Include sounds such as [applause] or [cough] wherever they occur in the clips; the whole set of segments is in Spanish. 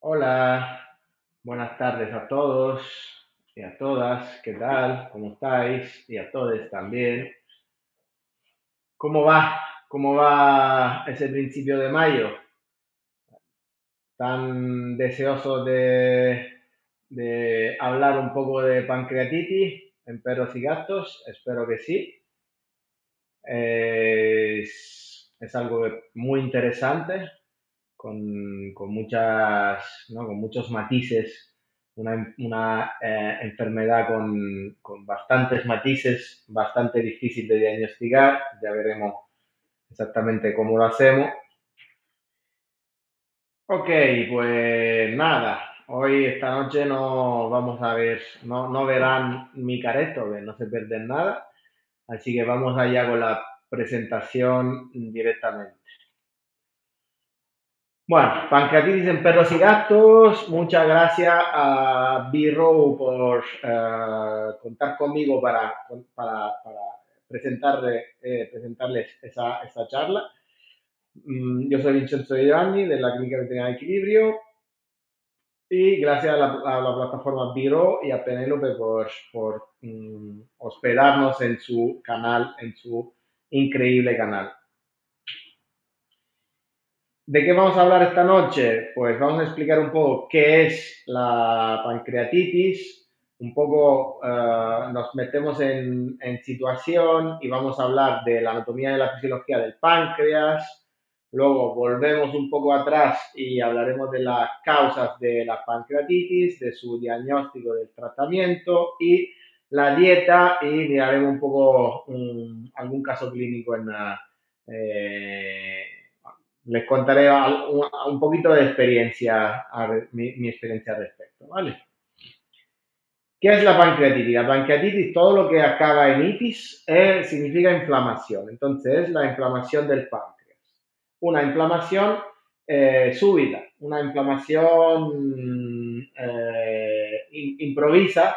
Hola, buenas tardes a todos y a todas. ¿Qué tal? ¿Cómo estáis? Y a todos también. ¿Cómo va? ¿Cómo va ese principio de mayo? ¿Tan deseoso de, hablar un poco de pancreatitis en perros y gatos? Espero que sí. Es algo muy interesante con, con muchas, ¿no? con muchos matices, una, una eh, enfermedad con, con, bastantes matices, bastante difícil de diagnosticar, ya veremos exactamente cómo lo hacemos. Ok, pues nada, hoy esta noche no vamos a ver, no, no verán mi careto, no se pierden nada, así que vamos allá con la presentación directamente. Bueno, pancreatitis en perros y gatos. Muchas gracias a B-Row por uh, contar conmigo para, para, para presentarle, eh, presentarles esa, esa charla. Mm, yo soy Vincenzo Giovanni de la Clínica Veterinaria Equilibrio y gracias a la, a la plataforma Biro y a Penélope por, por mm, hospedarnos en su canal, en su increíble canal. ¿De qué vamos a hablar esta noche? Pues vamos a explicar un poco qué es la pancreatitis, un poco uh, nos metemos en, en, situación y vamos a hablar de la anatomía y la fisiología del páncreas, luego volvemos un poco atrás y hablaremos de las causas de la pancreatitis, de su diagnóstico del tratamiento y la dieta y miraremos un poco um, algún caso clínico en la... Eh, les contaré un, poquito de experiencia, mi, experiencia al respecto, ¿vale? ¿Qué es la pancreatitis? La pancreatitis, todo lo que acaba en itis, eh, significa inflamación. Entonces, es la inflamación del páncreas. Una inflamación eh, súbita, una inflamación eh, improvisa,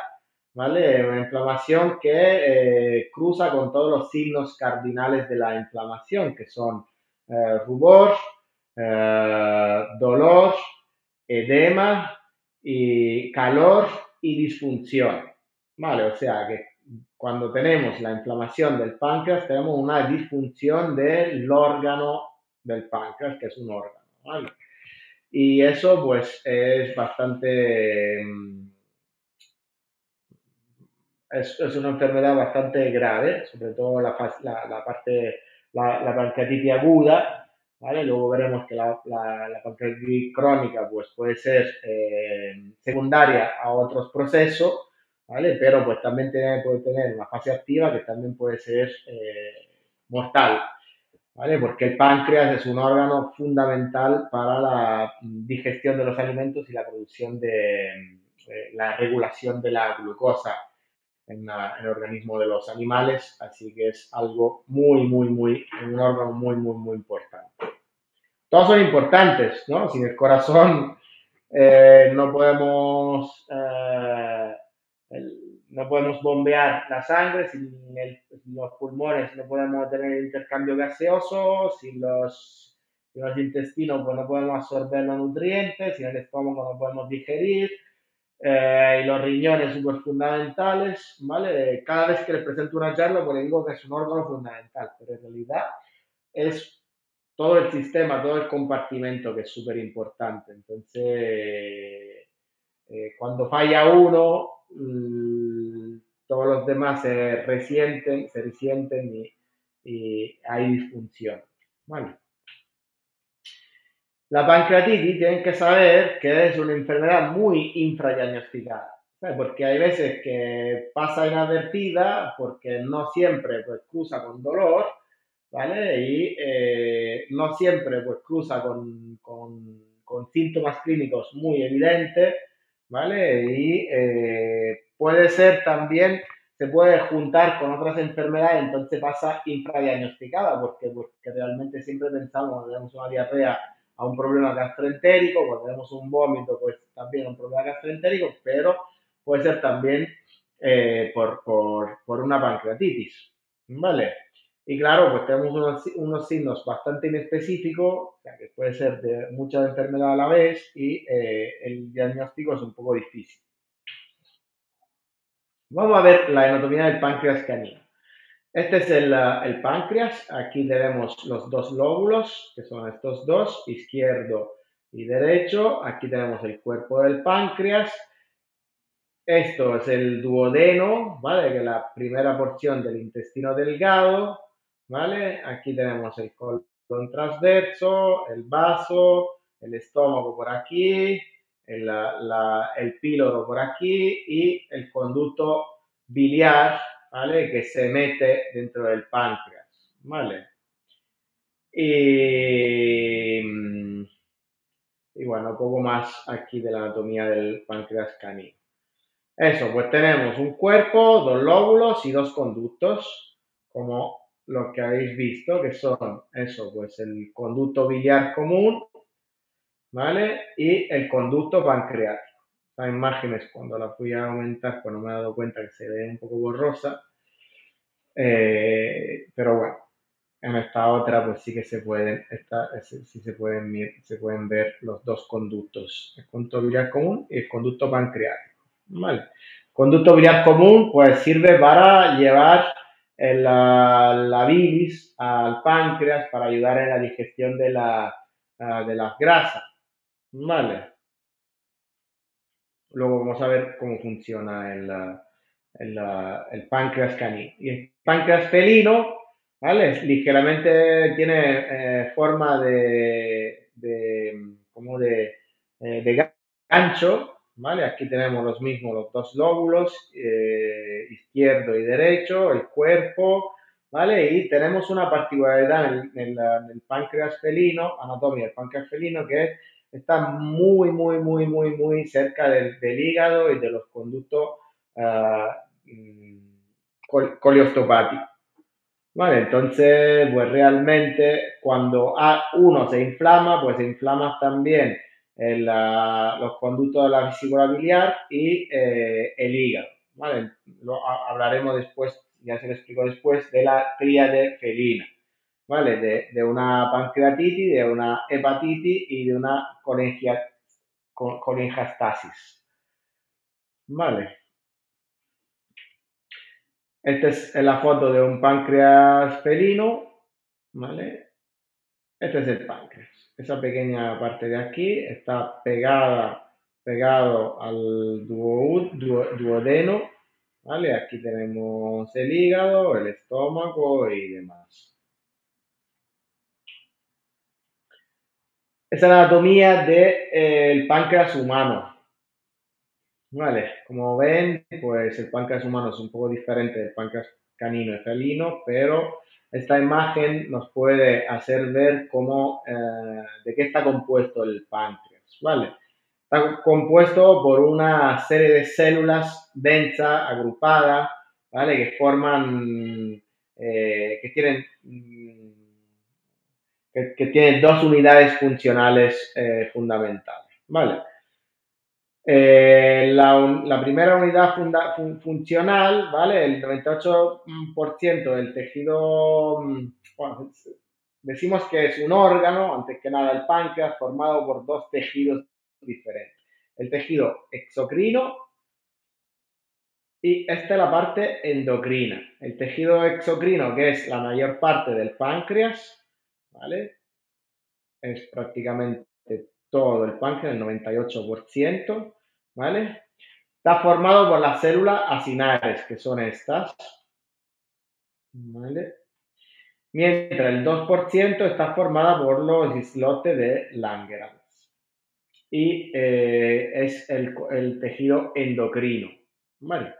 ¿vale? Una inflamación que cruza con todos los signos cardinales de la inflamación, que son eh, rubor, eh, dolor, edema y calor y disfunción. ¿Vale? O sea que cuando tenemos la inflamación del páncreas, tenemos una disfunción del órgano del páncreas, que es un órgano. ¿vale? Y eso pues es bastante... Es, es una enfermedad bastante grave, sobre todo la parte la, la pancreatitis aguda, ¿vale? Luego veremos que la, la, la pancreatitis crónica pues, puede ser eh, secundaria a otros procesos, ¿vale? Pero pues también puede tener una fase activa que también puede ser eh, mortal, ¿vale? Porque el páncreas es un órgano fundamental para la digestión de los alimentos y la producción de, de la regulación de la glucosa en, la, en, el organismo de los animales, así que es algo muy, muy, muy, un órgano muy, muy, muy importante. Todos son importantes, ¿no? Sin el corazón [laughs] eh, no podemos eh, el, no podemos bombear la sangre, sin, el, los pulmones no podemos tener intercambio gaseoso, sin los, sin los intestinos pues no podemos absorber los nutrientes, sin el estómago no podemos digerir, eh, y los riñones súper fundamentales, ¿vale? Cada vez que les presento una charla, pues les digo que es un órgano fundamental, pero en realidad es todo el sistema, todo el compartimento que es súper importante. Entonces, eh, cuando falla uno, mmm, todos los demás se resienten, se resienten y, y hay disfunción, ¿vale? La pancreatitis tienen que saber que es una enfermedad muy infradiagnosticada, porque hay veces que pasa inadvertida, porque no siempre pues, cruza con dolor, ¿vale? Y eh, no siempre pues, cruza con, con, síntomas clínicos muy evidentes, ¿vale? Y eh, puede ser también, se puede juntar con otras enfermedades, entonces pasa infradiagnosticada, porque, porque realmente siempre pensamos tenemos una diarrea a un problema gastroentérico, cuando tenemos un vómito, pues también un problema gastroentérico, pero puede ser también eh, por, por, por, una pancreatitis, ¿vale? Y claro, pues tenemos unos, unos signos bastante inespecíficos, o sea, que puede ser de muchas enfermedades a la vez y eh, el diagnóstico es un poco difícil. Vamos a ver la anatomía del páncreas canino. Este es el, el, páncreas. Aquí tenemos los dos lóbulos, que son estos dos, izquierdo y derecho. Aquí tenemos el cuerpo del páncreas. Esto es el duodeno, ¿vale? Que es la primera porción del intestino delgado. ¿vale? Aquí tenemos el colon transverso, el vaso, el estómago por aquí, el, el píloro por aquí y el conducto biliar, ¿vale? Que se mete dentro del páncreas, ¿vale? Y, y bueno, poco más aquí de la anatomía del páncreas canino. Eso, pues tenemos un cuerpo, dos lóbulos y dos conductos, como lo que habéis visto, que son eso, pues el conducto biliar común, ¿vale? Y el conducto pancreático. Las imágenes, cuando la fui a aumentar, pues no me he dado cuenta que se ve un poco borrosa. Eh, pero bueno, en esta otra, pues sí que se pueden, esta, sí se pueden, se pueden ver los dos conductos, el conducto biliar común y el conducto pancreático. ¿vale? Conducto biliar común, pues sirve para llevar la, la, bilis al páncreas para ayudar en la digestión de, la, de las grasas. ¿Vale? Luego vamos a ver cómo funciona el, el, el páncreas canino. Y el páncreas felino, ¿vale? Ligeramente tiene eh, forma de, de, como de, eh, de gancho, ¿vale? Aquí tenemos los mismos, los dos lóbulos, eh, izquierdo y derecho, el cuerpo, ¿vale? Y tenemos una particularidad en, el páncreas felino, anatomía del páncreas felino, que está muy, muy, muy, muy, muy cerca del, hígado y de los conductos uh. Vale, entonces, pues realmente cuando uno se inflama, pues se inflama también los conductos de la vesícula biliar y eh, el hígado. ¿vale? Lo hablaremos después, ya se lo explico después, de la tríade felina. ¿Vale? De, de, una pancreatitis, de una hepatitis y de una colingiastasis. ¿Vale? Esta es la foto de un páncreas felino, ¿vale? Este es el páncreas esa pequeña parte de aquí está pegada, pegado al duodeno, ¿vale? Aquí tenemos el hígado, el estómago y demás. Es la anatomía del páncreas humano. Vale, como ven, pues el páncreas humano es un poco diferente del páncreas canino y felino, pero esta imagen nos puede hacer ver cómo, eh, de qué está compuesto el páncreas, ¿vale? Está compuesto por una serie de células densas, agrupadas, ¿vale? Que forman, eh, que tienen, que, tienen dos unidades funcionales eh, fundamentales, ¿vale? Eh, la, primera unidad funcional, ¿vale? El 98% del tejido, mm, decimos que es un órgano, antes que nada el páncreas, formado por dos tejidos diferentes. El tejido exocrino y esta es la parte endocrina. El tejido exocrino, que es la mayor parte del páncreas, ¿vale? Es prácticamente todo el páncreas, el 98%, ¿vale? Está formado por las células acinares, que son estas, ¿vale? Mientras el 2% está formada por los islotes de Langerhans. Y eh, es el, tejido endocrino, ¿vale?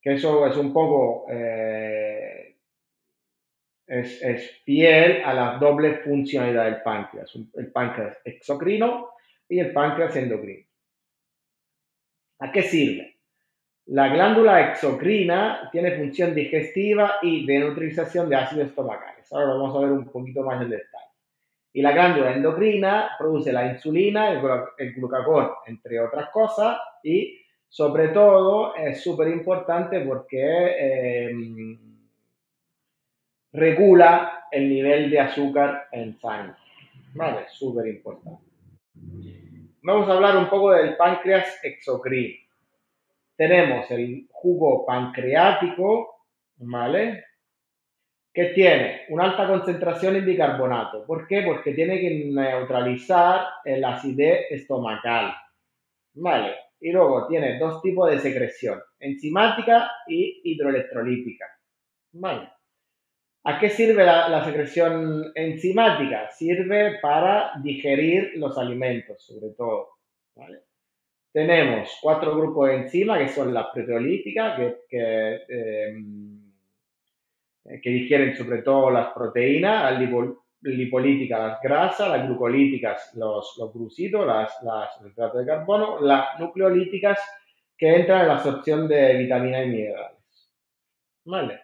Que eso es un poco... Eh, es, fiel a la doble funcionalidad del páncreas, el páncreas exocrino y el páncreas endocrino. ¿A qué sirve? La glándula exocrina tiene función digestiva y de neutralización de ácidos estomacales. Ahora vamos a ver un poquito más en detalle. Y la glándula endocrina produce la insulina, el, glucagón, entre otras cosas, y sobre todo es súper importante porque eh, regula el nivel de azúcar en sangre. Vale, súper importante. Vamos a hablar un poco del páncreas exocrino. Tenemos el jugo pancreático, ¿vale? Que tiene una alta concentración en bicarbonato. ¿Por qué? Porque tiene que neutralizar el acidez estomacal. ¿Vale? Y luego tiene dos tipos de secreción, enzimática y hidroelectrolítica. ¿Vale? ¿A qué sirve la, secreción enzimática? Sirve para digerir los alimentos, sobre todo. Tenemos cuatro grupos de enzimas que son las proteolíticas, que, em, que, digieren sobre todo las proteínas, las lipolíticas las grasas, las glucolíticas los, los glucidos, las, las hidratos de carbono, las nucleolíticas que entran en la absorción de vitaminas y minerales. ¿Vale?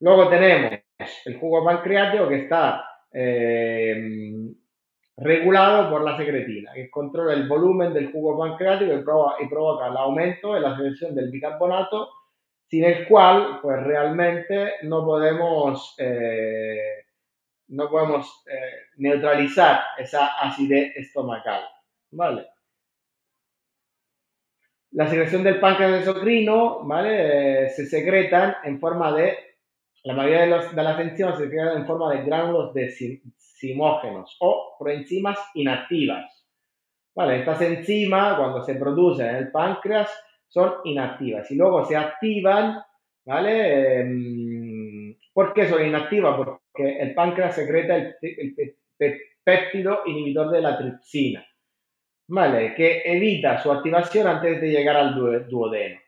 Luego tenemos el jugo pancreático que está eh, regulado por la secretina, que controla el volumen del jugo pancreático y, provoca, el aumento de la secreción del bicarbonato, sin el cual, pues realmente no podemos, eh, no podemos eh, neutralizar esa acidez estomacal. ¿Vale? La secreción del páncreas endocrino, ¿vale? se secretan en forma de la mayoría de, las enzimas se quedan en forma de gránulos de simógenos o proenzimas inactivas. Vale, estas enzimas, cuando se producen en el páncreas, son inactivas y luego se activan, ¿vale? Em, ¿Por qué son inactivas? Porque el páncreas secreta el, péptido inhibidor de la tripsina, ¿vale? Que evita su activación antes de llegar al duodeno.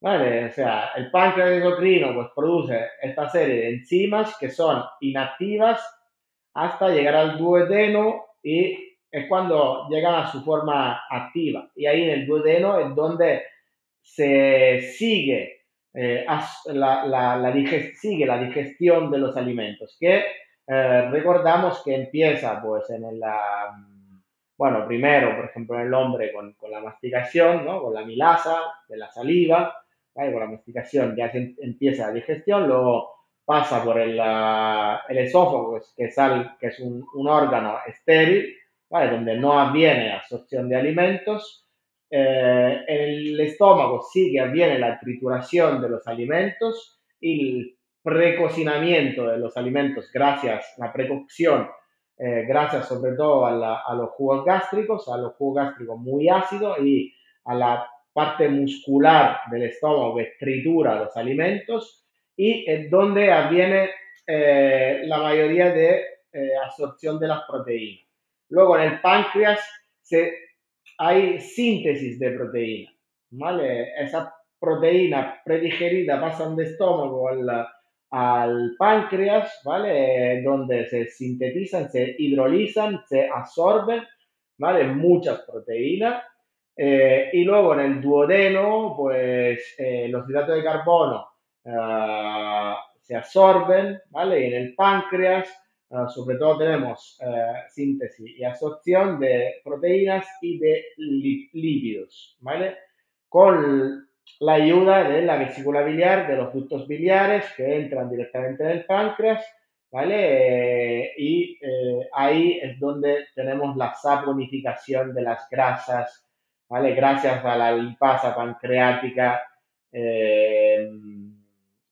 ¿Vale? O sea, el páncreas endocrino pues, produce esta serie de enzimas que son inactivas hasta llegar al duodeno y es cuando llegan a su forma activa. Y ahí en el duodeno es donde se sigue, eh, la, la, sigue la digestión de los alimentos, que eh, recordamos que empieza pues en el, bueno, primero, por ejemplo, en el hombre con, con la masticación, ¿no? con la milasa de la saliva, con la masticación ya se empieza la digestión, luego pasa por el, esófago, que es, que es un, órgano estéril, donde no avviene absorción de alimentos. Eh, el estómago sí que avviene la trituración de los alimentos y el precocinamiento de los alimentos gracias a la precocción, eh, gracias sobre todo a, a, los jugos gástricos, a los jugos gástricos muy ácidos y a la parte muscular del estómago que tritura los alimentos y es donde avviene eh, la mayoría de eh, absorción de las proteínas. Luego en el páncreas se, hay síntesis de proteína, ¿vale? Esa proteína predigerida pasan de estómago al, al páncreas, ¿vale? Donde se sintetizan, se hidrolizan, se absorben, ¿vale? Muchas proteínas eh, y luego en el duodeno, pues eh, los hidratos de carbono eh, se absorben, ¿vale? Y en el páncreas, sobre todo tenemos síntesis y absorción de proteínas y de lípidos, ¿vale? Con la ayuda de la vesícula biliar, de los ductos biliares que entran directamente en el páncreas, ¿vale? y ahí es donde tenemos la saponificación de las grasas ¿vale? Gracias a la lipasa pancreática eh,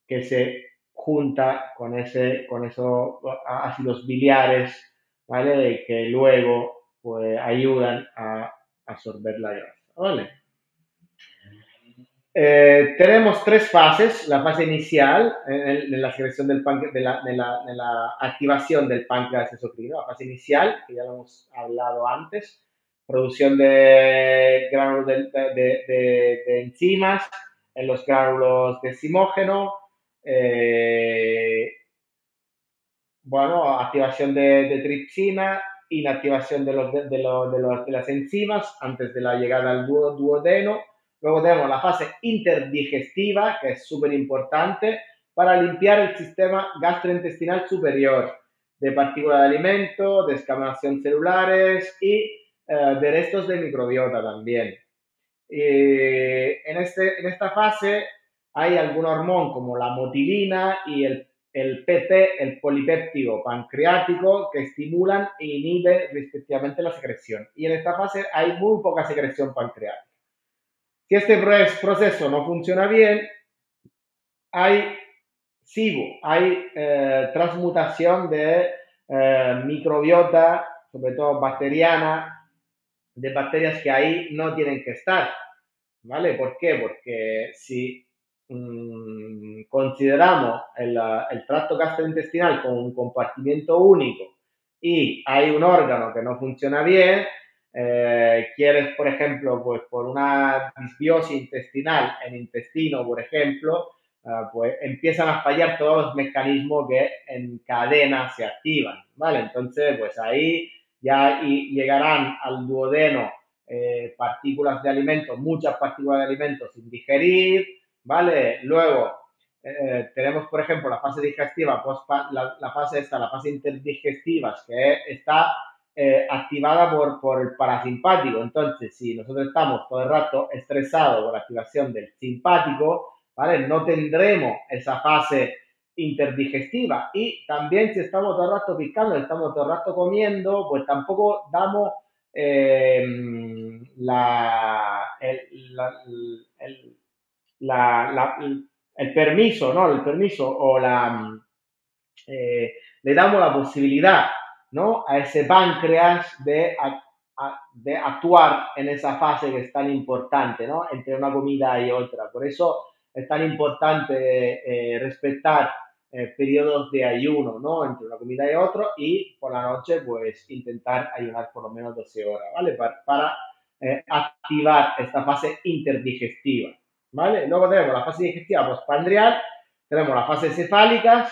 que se junta con, ese, con esos ácidos biliares, ¿vale? Que luego pues, ayudan a absorber la grasa, ¿vale? Eh, tenemos tres fases. La fase inicial, en, la secreción del de la, de, la, de, la, activación del páncreas exocrino. La fase inicial, que ya lo hemos hablado antes, producción de gránulos de, enzimas en los gránulos de simógeno, eh, bueno, activación de, tripsina, inactivación de, los, de, las enzimas antes de la llegada al duodeno. Luego tenemos la fase interdigestiva, que es súper importante para limpiar el sistema gastrointestinal superior de partículas de alimento, de celulares y eh, de restos de microbiota también. en, este, en esta fase hay algún hormón como la motilina y el, el PP, el polipéptido pancreático, que estimulan e inhiben respectivamente la secreción. Y en esta fase hay muy poca secreción pancreática. Si este proceso no funciona bien, hay SIBO, hay eh, transmutación de eh, microbiota, sobre todo bacteriana, de bacterias que ahí no tienen que estar. ¿Vale? ¿Por qué? Porque si Mm, consideramos el, el, tracto gastrointestinal como un compartimiento único y hay un órgano que no funciona bien, eh, quieres, por ejemplo, pues por una disbiosis intestinal en intestino, por ejemplo, eh, pues empiezan a fallar todos los mecanismos que en cadena se activan, ¿vale? Entonces, pues ahí ya y llegarán al duodeno eh, partículas de alimentos, muchas partículas de alimentos sin digerir, ¿vale? Luego, eh, tenemos, por ejemplo, la fase digestiva, la, fase esta, la fase interdigestiva, que está eh, activada por, por el parasimpático. Entonces, si nosotros estamos todo el rato estresados por la activación del simpático, ¿vale? No tendremos esa fase interdigestiva. Y también si estamos todo el rato picando, estamos todo el rato comiendo, pues tampoco damos eh, la, el, la, el permiso, ¿no? El permiso o la... Eh, le damos la posibilidad, ¿no? A ese páncreas de, de actuar en esa fase que es tan importante, ¿no? Entre una comida y otra. Por eso es tan importante eh, respetar eh, periodos de ayuno, ¿no? Entre una comida y otra y por la noche, pues intentar ayunar por lo menos 12 horas, ¿vale? Para, para activar esta fase interdigestiva. Luego tenemos la fase digestiva postpandrial, tenemos la fase cefálica,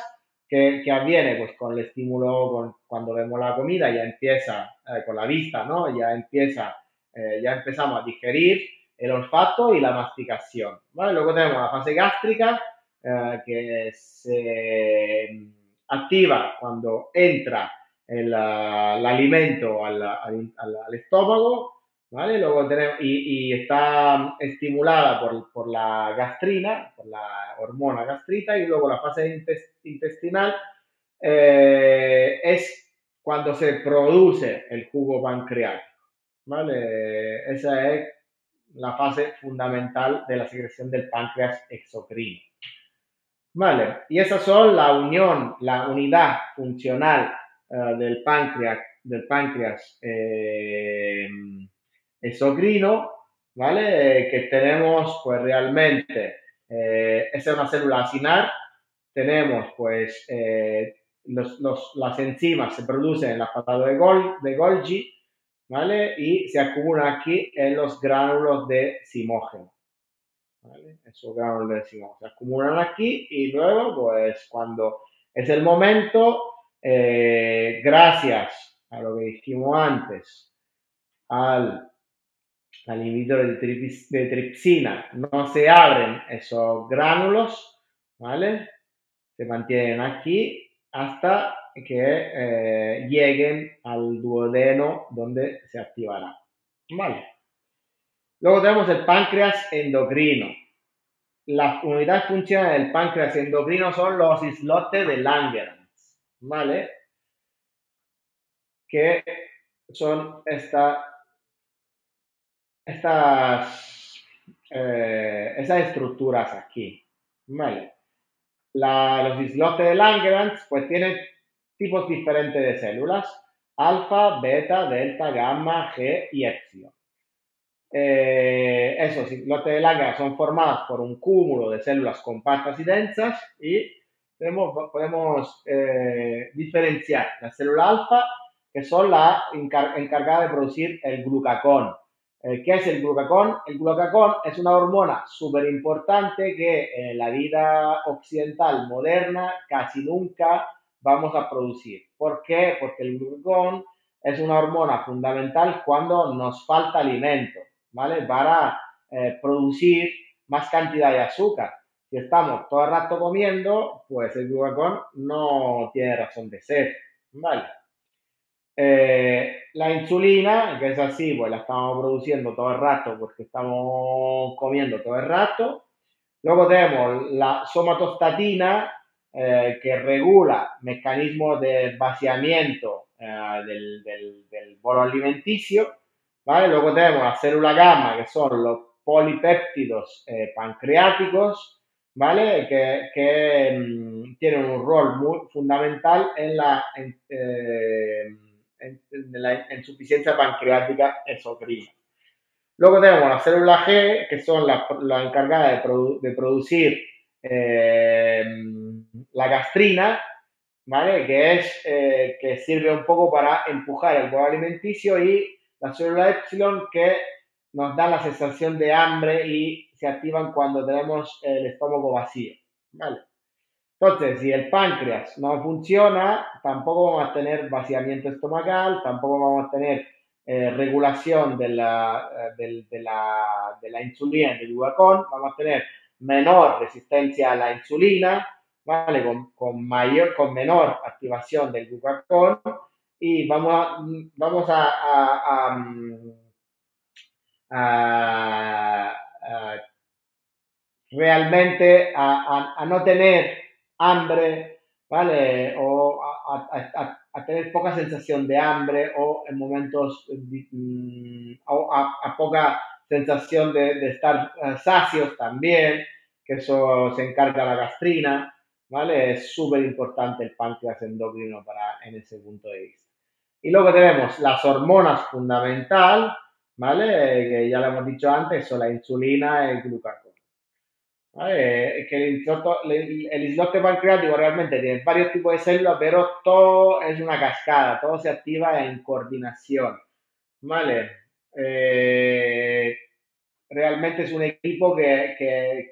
que, que avviene pues, con el estímulo, cuando vemos la comida, ya empieza, eh, con la vista, ¿no? Ya empieza, eh, ya empezamos a digerir el olfato y la masticación, Luego tenemos la fase gástrica, eh, que se mm, activa cuando entra el, alimento al, al estómago, Luego tenemos, y, está estimulada por, la gastrina, por la hormona gastrita, y luego la fase intestinal eh, es cuando se produce el jugo pancreático, ¿vale? Esa es la fase fundamental de la secreción del páncreas exocrino. ¿Vale? Y esas son la unión, la unidad funcional eh, del páncreas, del páncreas eh, exocrino, ¿vale? que tenemos pues realmente, eh, esa es una célula acinar, tenemos pues eh, las enzimas se producen en la patada de, de Golgi, ¿vale? Y se acumulan aquí en los gránulos de simógeno. ¿Vale? Esos gránulos de simógeno se acumulan aquí y luego, pues cuando es el momento, eh, gracias a lo que dijimos antes, al al de, tripsina no se abren esos gránulos, ¿vale? Se mantienen aquí hasta que eh, lleguen al duodeno donde se activará, ¿vale? Luego tenemos el páncreas endocrino. La unidad funcional del páncreas endocrino son los islotes de Langerhans, ¿vale? Que son esta estas, eh, estructuras aquí. los islotes de Langerhans pues tienen tipos diferentes de células, alfa, beta, delta, gamma, G y epsilon. Eh, esos islotes de Langerhans son formados por un cúmulo de células compactas y densas y podemos, eh, diferenciar la célula alfa, que son la encargada de producir el glucagón, eh, ¿Qué es el glucagón? El glucagón es una hormona súper importante que en la vida occidental moderna casi nunca vamos a producir. ¿Por qué? Porque el glucagón es una hormona fundamental cuando nos falta alimento, ¿vale? Para eh, producir más cantidad de azúcar. Si estamos todo el rato comiendo, pues el glucagón no tiene razón de ser, ¿vale? Eh, la insulina, que es así, pues la estamos produciendo todo el rato porque estamos comiendo todo el rato. Luego tenemos la somatostatina, eh, que regula mecanismos de vaciamiento eh, del, del, bolo alimenticio. ¿Vale? Luego tenemos la célula gamma, que son los polipéptidos eh, pancreáticos, ¿vale? Que, que mm, tienen un rol muy fundamental en la, en, la insuficiencia pancreática exocrina. Luego tenemos la célula G, que son las la encargadas de, de producir eh, la gastrina, ¿vale? Que, es, eh, que sirve un poco para empujar el bolo alimenticio y la célula epsilon que nos da la sensación de hambre y se activan cuando tenemos el estómago vacío, ¿vale? Entonces, si el páncreas no funciona, tampoco vamos a tener vaciamiento estomacal, tampoco vamos a tener eh, regulación de la, de, de, la, de la insulina del glucagón, vamos a tener menor resistencia a la insulina, ¿vale? Con, con, mayor, con menor activación del glucagón y vamos a, vamos a, a, a realmente a, no tener hambre, ¿vale? O a, tener poca sensación de hambre o en momentos, mm, o a, poca sensación de, estar eh, sacios también, que eso se encarga la gastrina, ¿vale? Es súper importante el páncreas endocrino para, en ese punto de vista. Y luego tenemos las hormonas fundamental, ¿vale? Que ya lo hemos dicho antes, son la insulina y el glucagón. ¿Vale? Que el islote, el islote pancreático realmente tiene varios tipos de células, pero todo es una cascada, todo se activa en coordinación, ¿vale? Eh, realmente es un equipo que, que,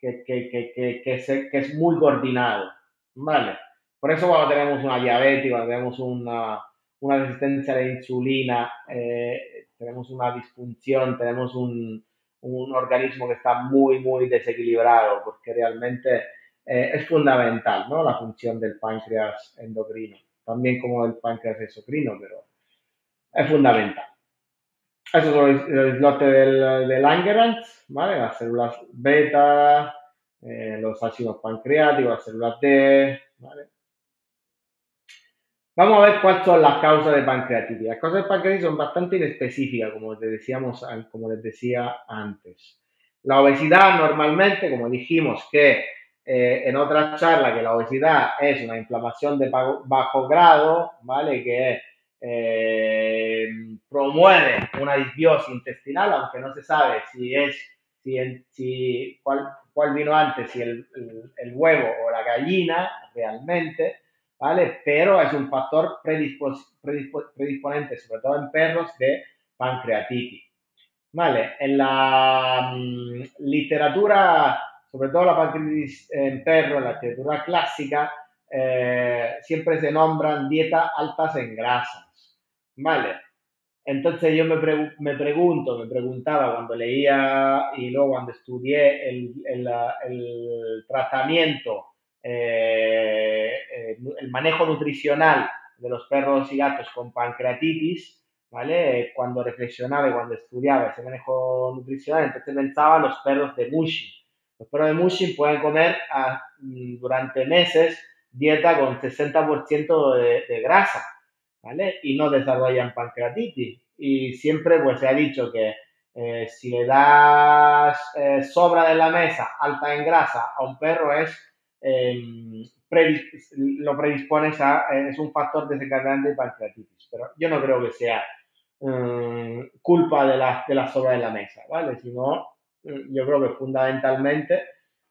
que, que, es muy coordinado, ¿vale? Por eso cuando tenemos una diabetes, cuando tenemos una, una resistencia a la insulina, eh, tenemos una disfunción, tenemos un, un, organismo que está muy, muy desequilibrado, porque realmente eh, es fundamental, ¿no? La función del páncreas endocrino, también como el páncreas exocrino, pero es fundamental. Esos son los islotes del, del ¿vale? Las células beta, eh, los ácidos pancreáticos, las células D, ¿vale? Vamos a ver cuáles son las causas de pancreatitis. Las causas de pancreatitis son bastante inespecíficas, como les, decíamos, como les decía antes. La obesidad normalmente, como dijimos que eh, en otra charla, que la obesidad es una inflamación de bajo grado, ¿vale? Que eh, promueve una disbiosis intestinal, aunque no se sabe si es, si, si cuál, cuál, vino antes, si el, el, huevo o la gallina realmente, ¿vale? Pero es un factor predisponente, sobre todo en perros, de pancreatitis. ¿Vale? En la mm, literatura, sobre todo la pancreatitis en perros, en la literatura clásica, eh, siempre se nombran dietas altas en grasas. ¿Vale? Entonces yo me, me, pregunto, me preguntaba cuando leía y luego cuando estudié el, el, el tratamiento, eh, eh, el manejo nutricional de los perros y gatos con pancreatitis, ¿vale? Cuando reflexionaba y cuando estudiaba ese manejo nutricional, entonces pensaba los perros de Mushin. Los perros de Mushin pueden comer mm, durante meses dieta con 60% de, de grasa. ¿vale? Y no desarrollan pancreatitis. Y siempre pues se ha dicho que eh, si le das sobra de la mesa alta en grasa a un perro es em, lo predispones a es un factor desencadenante de pancreatitis. Pero yo no creo que sea em, culpa de la, de la sobra de la mesa, ¿vale? Sino mm, yo creo que fundamentalmente,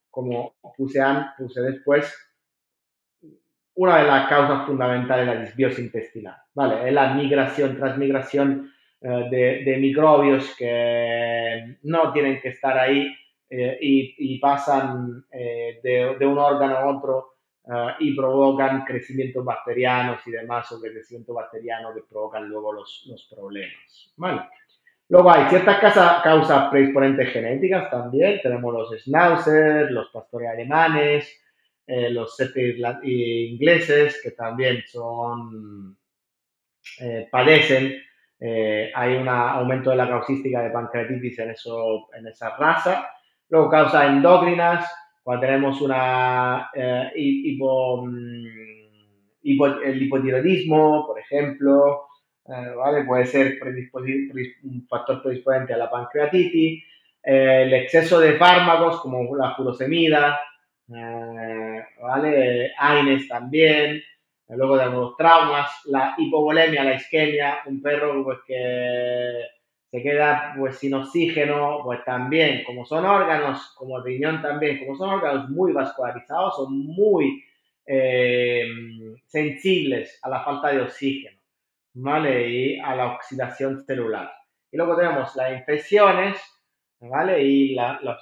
como puse, puse después, una de las causas fundamentales de la disbiosis intestinal, ¿vale? Es la migración, transmigración eh, de, microbios que no tienen que estar ahí eh, y, pasan eh, de, un órgano a otro y provocan crecimientos bacterianos y demás sobre crecimiento bacteriano que provocan luego los, los problemas, ¿vale? Luego hay ciertas causas predisponentes genéticas también, tenemos los schnauzers, los pastores alemanes, eh, los setter ingleses, que también son, eh, padecen, eh, hay un aumento de la causística de pancreatitis en, eso, en esa raza. Luego causas endócrinas, cuando tenemos una eh, hipo, mm, el hipotiroidismo, por ejemplo, eh, ¿vale? Puede ser un factor predisponente a la pancreatitis, eh, el exceso de fármacos como la furosemida, ¿vale? AINES también, luego tenemos los traumas, la hipovolemia, la isquemia, un perro pues, que se queda pues sin oxígeno, pues también, como son órganos, como el riñón también, como son órganos muy vascularizados, son muy eh, sensibles a la falta de oxígeno, ¿vale? Y a la oxidación celular. Y luego tenemos las infecciones, ¿vale? Y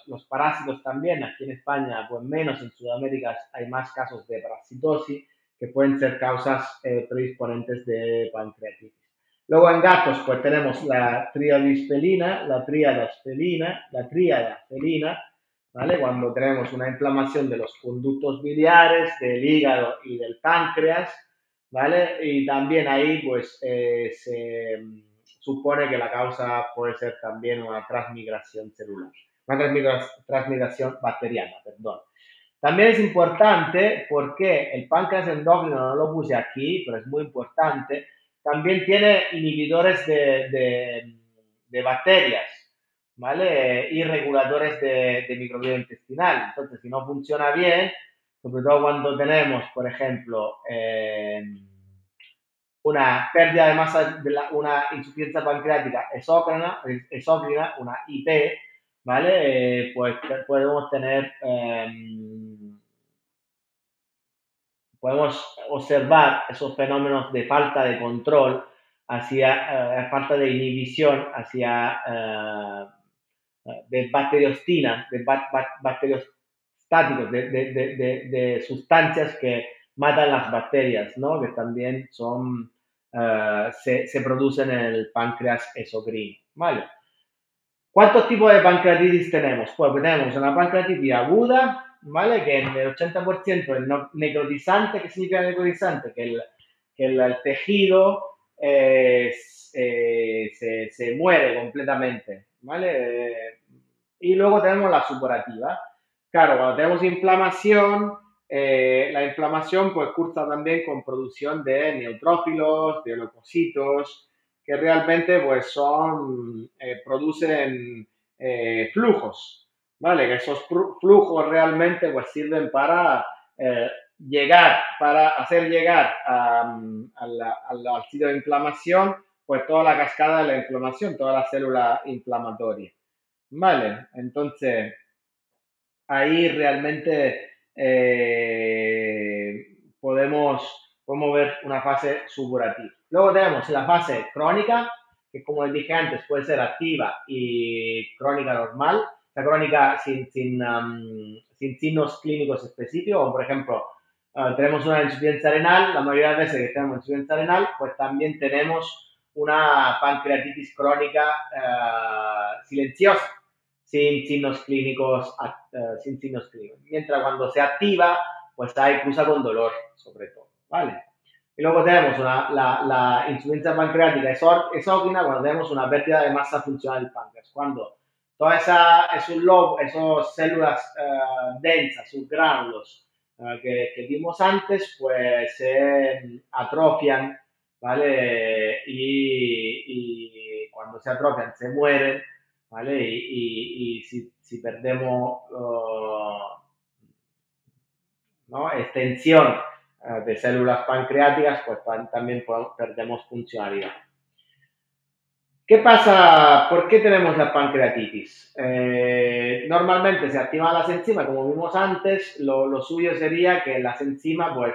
los, parásitos también, aquí en España, pues menos, en Sudamérica hay más casos de parasitosis que pueden ser causas eh, predisponentes de pancreatitis. Luego en gatos, pues tenemos la tríadis felina, la tríada felina, la tríada felina, ¿vale? Cuando tenemos una inflamación de los conductos biliares, del hígado y del páncreas, ¿vale? Y también ahí, pues, eh, se mm, supone que la causa puede ser también una transmigración celular, una transmigración bacteriana, perdón. También es importante porque el páncreas endocrino no lo puse aquí, pero es muy importante también tiene inhibidores de, bacterias, ¿vale? Y reguladores de, microbioma intestinal. Entonces, si no funciona bien, sobre todo cuando tenemos, por ejemplo, eh, una pérdida de masa, de una insuficiencia pancreática exócrina, exócrina una IP, ¿vale? Eh, pues podemos tener eh, podemos observar esos fenómenos de falta de control, hacia eh, falta de inhibición, hacia eh, de bacteriostina, de bacteriostáticos, de, de, sustancias que matan las bacterias, ¿no? que también son, eh, se, se, producen en el páncreas exocrino. ¿vale? ¿Cuántos tipos de pancreatitis tenemos? Pues tenemos una pancreatitis aguda, en el 80% el necrotizante, ¿qué significa necrotizante? Que el, que el, tejido eh, se, se, muere completamente, ¿vale? y luego tenemos la supurativa. Claro, cuando tenemos inflamación, eh, la inflamación pues cursa también con producción de neutrófilos, de leucocitos, que realmente pues son, eh, producen flujos, ¿vale? Que esos flujos realmente pues sirven para eh, llegar, para hacer llegar al sitio de inflamación, pues toda la cascada de la inflamación, toda la célula inflamatoria, ¿vale? Entonces, ahí realmente eh, podemos, podemos ver una fase supurativa. Luego tenemos la fase crónica, que como les dije antes puede ser activa y crónica normal, crónica sin, sin, sin signos clínicos específicos, o por ejemplo, ah, tenemos una insuficiencia renal, la mayoría de las veces que tenemos insuficiencia renal, pues también tenemos una pancreatitis crónica ah, silenciosa, sin signos clínicos, ah, sin signos clínicos. Mientras cuando se activa, pues hay cruza con dolor, sobre todo, ¿vale? Y luego tenemos una, la, la insuficiencia pancreática exógena cuando tenemos una pérdida de masa funcional del páncreas. Cuando todas esa, esos lobos, esas células uh, densas, sus gránulos uh, que, que, vimos antes, pues se atrofian, ¿vale? Y, y, cuando se atrofian se mueren, ¿vale? Y, y si, si, perdemos ¿no? extensión de células pancreáticas, pues también perdemos funcionalidad. ¿Qué pasa? ¿Por qué tenemos la pancreatitis? Eh, normalmente se activan las enzimas, como vimos antes, lo, suyo sería que las enzimas pues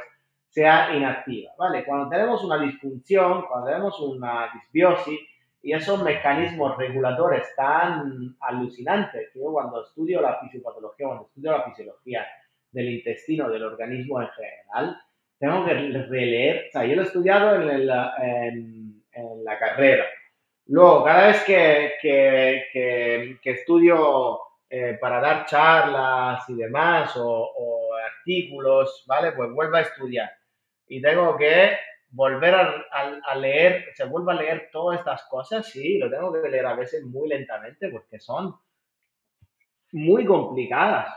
sea inactiva, ¿vale? Cuando tenemos una disfunción, cuando tenemos una disbiosis y esos mecanismos reguladores tan alucinantes, yo cuando estudio la fisiopatología, cuando estudio la fisiología del intestino, del organismo en general, tengo que releer, o sea, yo lo he estudiado en la carrera, Luego, cada vez que, que, que, estudio eh, para dar charlas y demás, o, artículos, ¿vale? Pues vuelvo a estudiar. Y tengo que volver a, leer, se vuelve a leer todas estas cosas, sí, lo tengo que leer a veces muy lentamente porque son muy complicadas.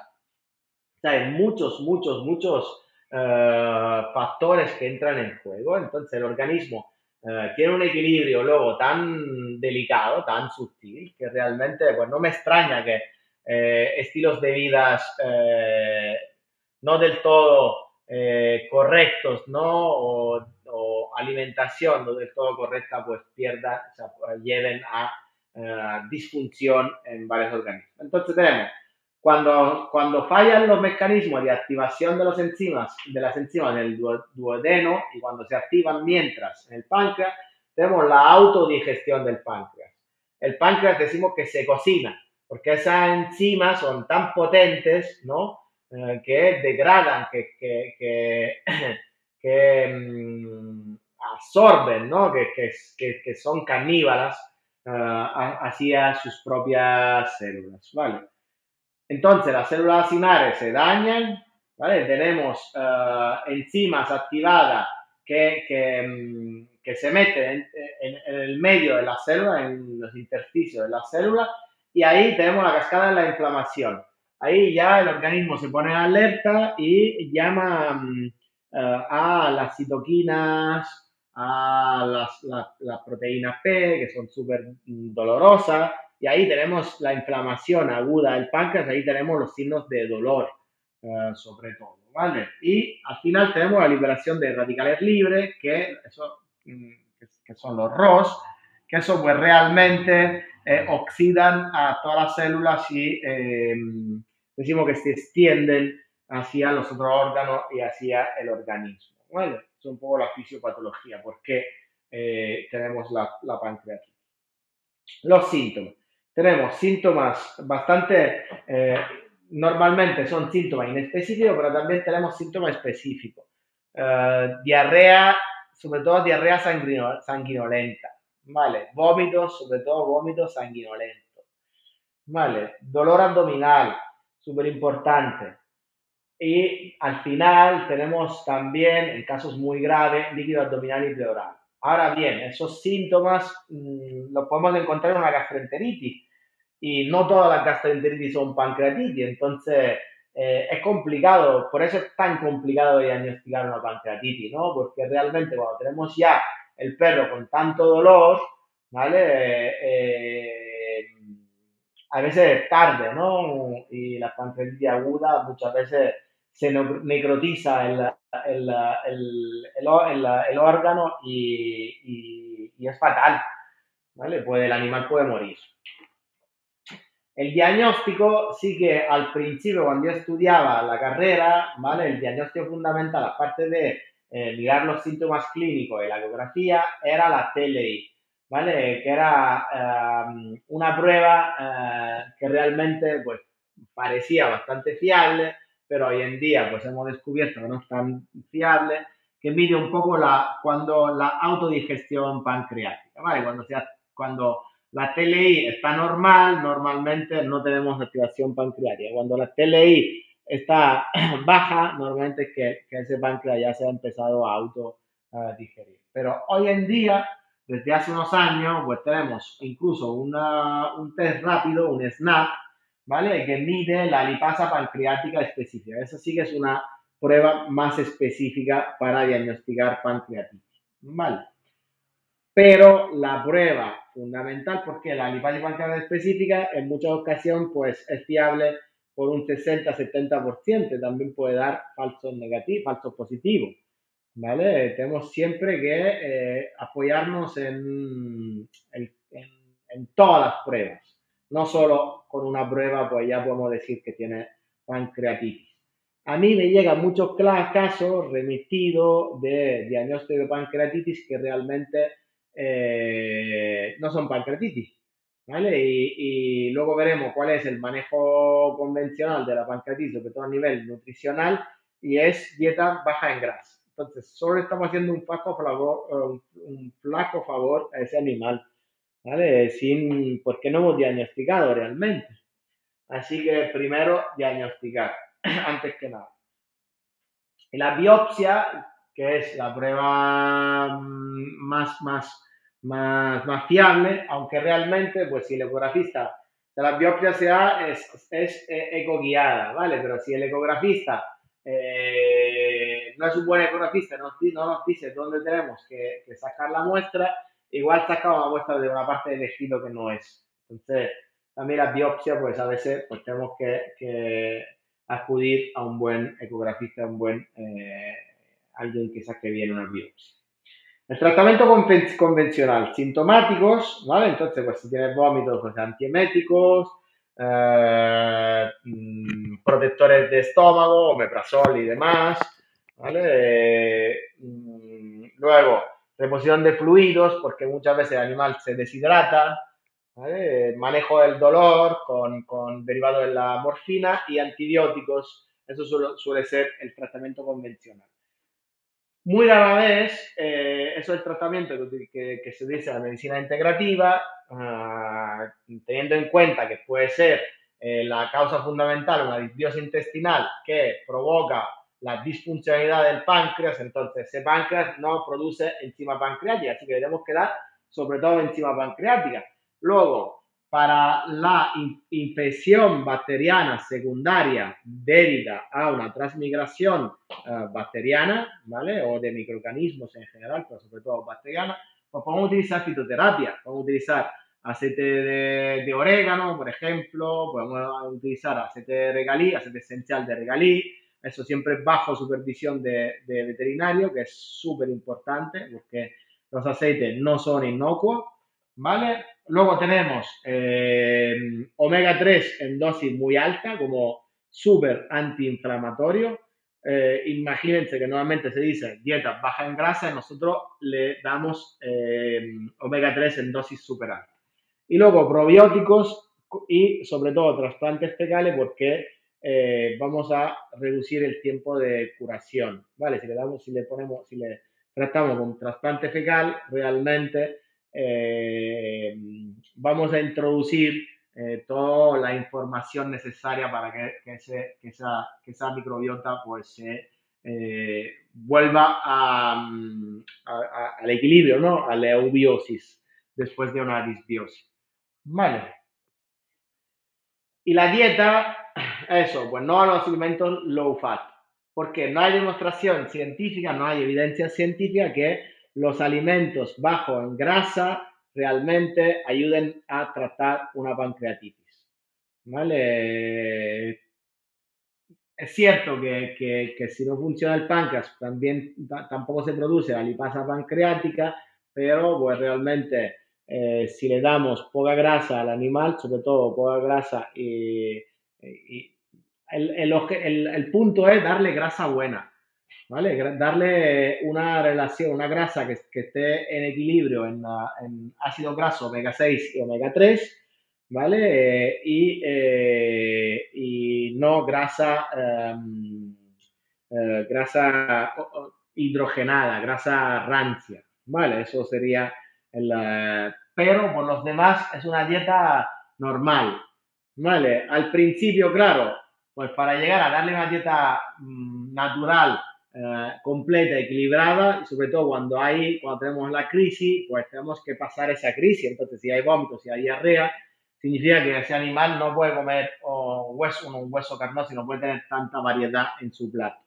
hay muchos, muchos, muchos eh, factores que entran en juego. Entonces el organismo eh, tiene un equilibrio luego tan delicado, tan sutil, que realmente pues, no me extraña que eh, estilos de vidas no del todo correctos, ¿no? O, alimentación no del todo correcta, pues pierda, o sea, lleven a disfunción en varios organismos. Entonces tenemos cuando, cuando fallan los mecanismos de activación de, los enzimas, de las enzimas en el duodeno y cuando se activan mientras en el páncreas, tenemos la autodigestión del páncreas. El páncreas decimos que se cocina, porque esas enzimas son tan potentes, ¿no? Eh, que degradan, que, que, que, [clears throat] mm, absorben, ¿no? Que, que, son caníbalas uh, hacia sus propias células, ¿vale? Entonces, las células acinares se dañan, ¿vale? Tenemos eh, enzimas activadas que, mm, que, se meten en, el medio de la célula, en los intersticios de la célula, y ahí tenemos la cascada de la inflamación. Ahí ya el organismo se pone alerta y llama mm, eh, a las citoquinas, a las, las proteínas P, que son súper mm, dolorosas, y ahí tenemos la inflamación aguda del páncreas, ahí tenemos los signos de dolor, eh, sobre todo, ¿vale? Y al final tenemos la liberación de radicales libres, que, eso, mm, que son los ROS, que eso pues realmente eh, oxidan a todas las células y eh, decimos que se extienden hacia los otros órganos y hacia el organismo, ¿vale? Es un poco la fisiopatología, porque tenemos la, la pancreatitis. Los síntomas tenemos síntomas bastante, eh, normalmente son síntomas inespecíficos, pero también tenemos síntomas específicos. Eh, diarrea, sobre todo diarrea sanguinolenta, ¿vale? Vómitos, sobre todo vómitos sanguinolentos, ¿vale? Dolor abdominal, súper importante. Y al final tenemos también, en casos muy graves, líquido abdominal y pleural. Ahora bien, esos síntomas mm, los podemos encontrar en una gastroenteritis, y no todas las gastroenteritis son pancreatitis, entonces eh, es complicado, por eso es tan complicado diagnosticar una pancreatitis, ¿no? Porque realmente cuando tenemos ya el perro con tanto dolor, ¿vale? Eh, a veces es tarde, ¿no? Y la pancreatitis aguda muchas veces se necrotiza el, el, el, el órgano y, y, y, es fatal, ¿vale? Puede, el animal puede morir. El diagnóstico sí que al principio cuando yo estudiaba la carrera, ¿vale? El diagnóstico fundamental, aparte de eh, mirar los síntomas clínicos y la ecografía, era la TLI, ¿vale? Que era eh, una prueba eh, que realmente pues parecía bastante fiable, pero hoy en día pues hemos descubierto que no es tan fiable, que mide un poco la, cuando la autodigestión pancreática, ¿vale? Cuando, sea, cuando la TLI está normal, normalmente no tenemos activación pancreática. Cuando la TLI está [clears throat] baja, normalmente es que, ese páncreas ya se ha empezado a auto digerir. Pero hoy en día, desde hace unos años, pues tenemos incluso un test rápido, un SNAP, ¿vale? Que mide la lipasa pancreática específica. Esa sí que es una prueba más específica para diagnosticar pancreatitis, ¿vale? Pero la prueba fundamental porque la pancreática específica en muchas ocasiones pues, es fiable por un 60-70%, también puede dar falsos negativos, falsos positivos. ¿Vale? Tenemos siempre que eh, apoyarnos en, en, en, todas las pruebas, no solo con una prueba, pues ya podemos decir que tiene pancreatitis. A mí me llegan muchos casos remitidos de diagnóstico de pancreatitis que realmente eh, no son pancreatitis. ¿vale? Y, luego veremos cuál es el manejo convencional de la pancreatitis, sobre todo a nivel nutricional, y es dieta baja en grasa. Entonces, solo estamos haciendo un flaco favor, un flaco favor a ese animal, ¿vale? Sin, porque no hemos diagnosticado realmente. Así que primero diagnosticar, [clears throat] antes que nada. Y la biopsia, que es la prueba mm, más, más más, más fiable, aunque realmente, pues si el ecografista la biopsia se da es, es eh, eco guiada, ¿vale? Pero si el ecografista eh, no es un buen ecografista, no, no nos dice dónde tenemos que, sacar la muestra, igual sacamos la muestra de una parte del tejido que no es. Entonces, también la biopsia, pues a veces pues, tenemos que, acudir a un buen ecografista, a un buen eh, alguien que saque bien una biopsia. El tratamiento convencional, sintomáticos, ¿vale? Entonces, pues si tienes vómitos, pues antieméticos, eh, mm, protectores de estómago, omeprazol y demás, ¿vale? Mm, luego, reposición de fluidos, porque muchas veces el animal se deshidrata. Manejo del dolor con, con derivado de la morfina y antibióticos, eso suele ser el tratamiento convencional. Muy rara vez, eh, eso es el tratamiento que, que, se dice la medicina integrativa, ah, teniendo en cuenta que puede ser eh, la causa fundamental una disbiosis intestinal que provoca la disfuncionalidad del páncreas, entonces ese páncreas no produce enzima pancreática, así que debemos quedar sobre todo enzima pancreática. Luego, para la infección bacteriana secundaria debida a una transmigración eh, bacteriana, ¿vale? O de microorganismos en general, pero sobre todo bacteriana, pues podemos utilizar fitoterapia, podemos utilizar aceite de, orégano, por ejemplo, podemos utilizar aceite de regalí, aceite esencial de regalí, eso siempre bajo supervisión de, de veterinario, que es súper importante porque los aceites no son inocuos, ¿vale? Luego tenemos eh, omega 3 en dosis muy alta, como súper antiinflamatorio. Eh, imagínense que normalmente se dice dieta baja en grasa, nosotros le damos eh, omega 3 en dosis súper alta. Y luego probióticos y sobre todo trasplantes fecales porque vamos a reducir el tiempo de curación, ¿vale? Si le damos, si le ponemos, si le tratamos con trasplante fecal, realmente eh, vamos a introducir eh, toda la información necesaria para que, que, esa, que esa, microbiota pues se eh, vuelva al equilibrio, ¿no? A la eubiosis después de una disbiosis. Vale. Y la dieta, eso, pues no a los alimentos low fat, porque no hay demostración científica, no hay evidencia científica que los alimentos bajos en grasa realmente ayuden a tratar una pancreatitis. ¿Vale? Es cierto que, si no funciona el páncreas, también tampoco se produce la lipasa pancreática, pero pues realmente eh, si le damos poca grasa al animal, sobre todo poca grasa, y, el punto es darle grasa buena. ¿Vale? Darle una relación, una grasa que, esté en equilibrio en, ácido graso omega 6 y omega 3, ¿vale? y, eh, y, no grasa, em, eh, grasa hidrogenada, grasa rancia, ¿vale? Eso sería. Eh, pero por los demás es una dieta normal, ¿vale? Al principio, claro, pues para llegar a darle una dieta mm, natural eh, completa, equilibrada, y sobre todo cuando hay, cuando tenemos la crisis, pues tenemos que pasar esa crisis. Entonces, si hay vómitos, si hay diarrea, significa que ese animal no puede comer hueso, un hueso carnoso y no puede tener tanta variedad en su plato.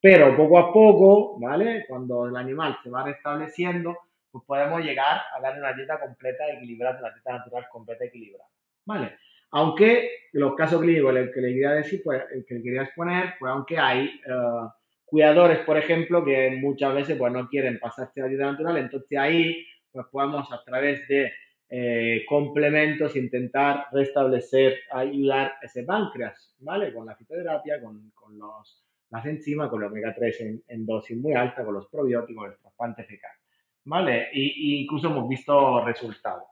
Pero poco a poco, ¿vale? Cuando el animal se va restableciendo, pues podemos llegar a darle una dieta completa, equilibrada, una dieta natural completa, equilibrada, ¿vale? Aunque los casos clínicos que le quería decir, pues, que le quería exponer, pues aunque hay uh, cuidadores, por ejemplo, que muchas veces pues, no quieren pasarse a la dieta natural, entonces ahí pues podemos a través de eh, complementos intentar restablecer, ayudar ese páncreas, ¿vale? Con la fitoterapia, con, con los, las enzimas, con los omega 3 en, dosis muy alta, con los probióticos, el trasplante fecal, ¿vale? Y, incluso hemos visto resultados.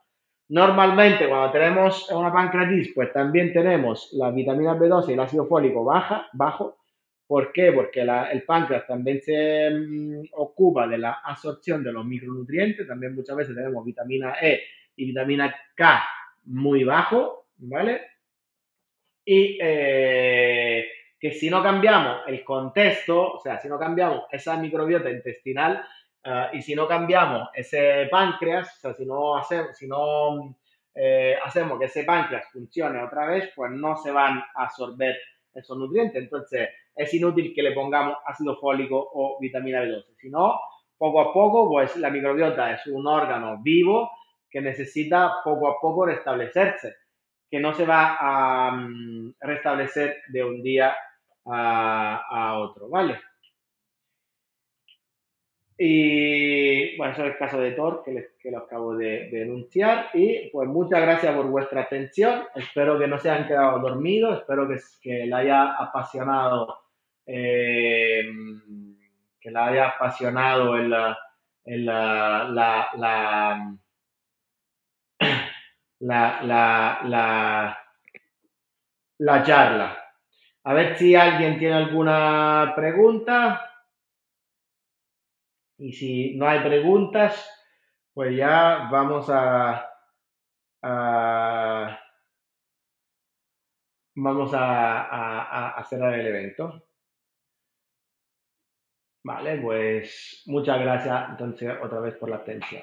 Normalmente cuando tenemos una pancreatitis, pues también tenemos la vitamina B12 y el ácido fólico baja, bajo, ¿Por qué? Porque el páncreas también se mm, ocupa de la absorción de los micronutrientes, también muchas veces tenemos vitamina E y vitamina K muy bajo, ¿vale? Y eh, que si no cambiamos el contexto, o sea, si no cambiamos esa microbiota intestinal eh, y si no cambiamos ese páncreas, o sea, si no, hacemos, si no eh, hacemos que ese páncreas funcione otra vez, pues no se van a absorber esos nutrientes. Entonces, es inútil que le pongamos ácido fólico o vitamina B12. Si no, poco a poco, pues la microbiota es un órgano vivo que necesita poco a poco restablecerse, que no se va a mm, restablecer de un día a otro, ¿vale? Y bueno, eso es el caso de Thor que, que lo acabo de, denunciar. Y pues muchas gracias por vuestra atención. Espero que no se hayan quedado dormidos. Espero que, que la haya apasionado. Eh, que la haya apasionado en la, la, la, la, la charla. A ver si alguien tiene alguna pregunta. Y si no hay preguntas, pues ya vamos a, vamos a, a, cerrar el evento. Vale, pues muchas gracias entonces otra vez por la atención.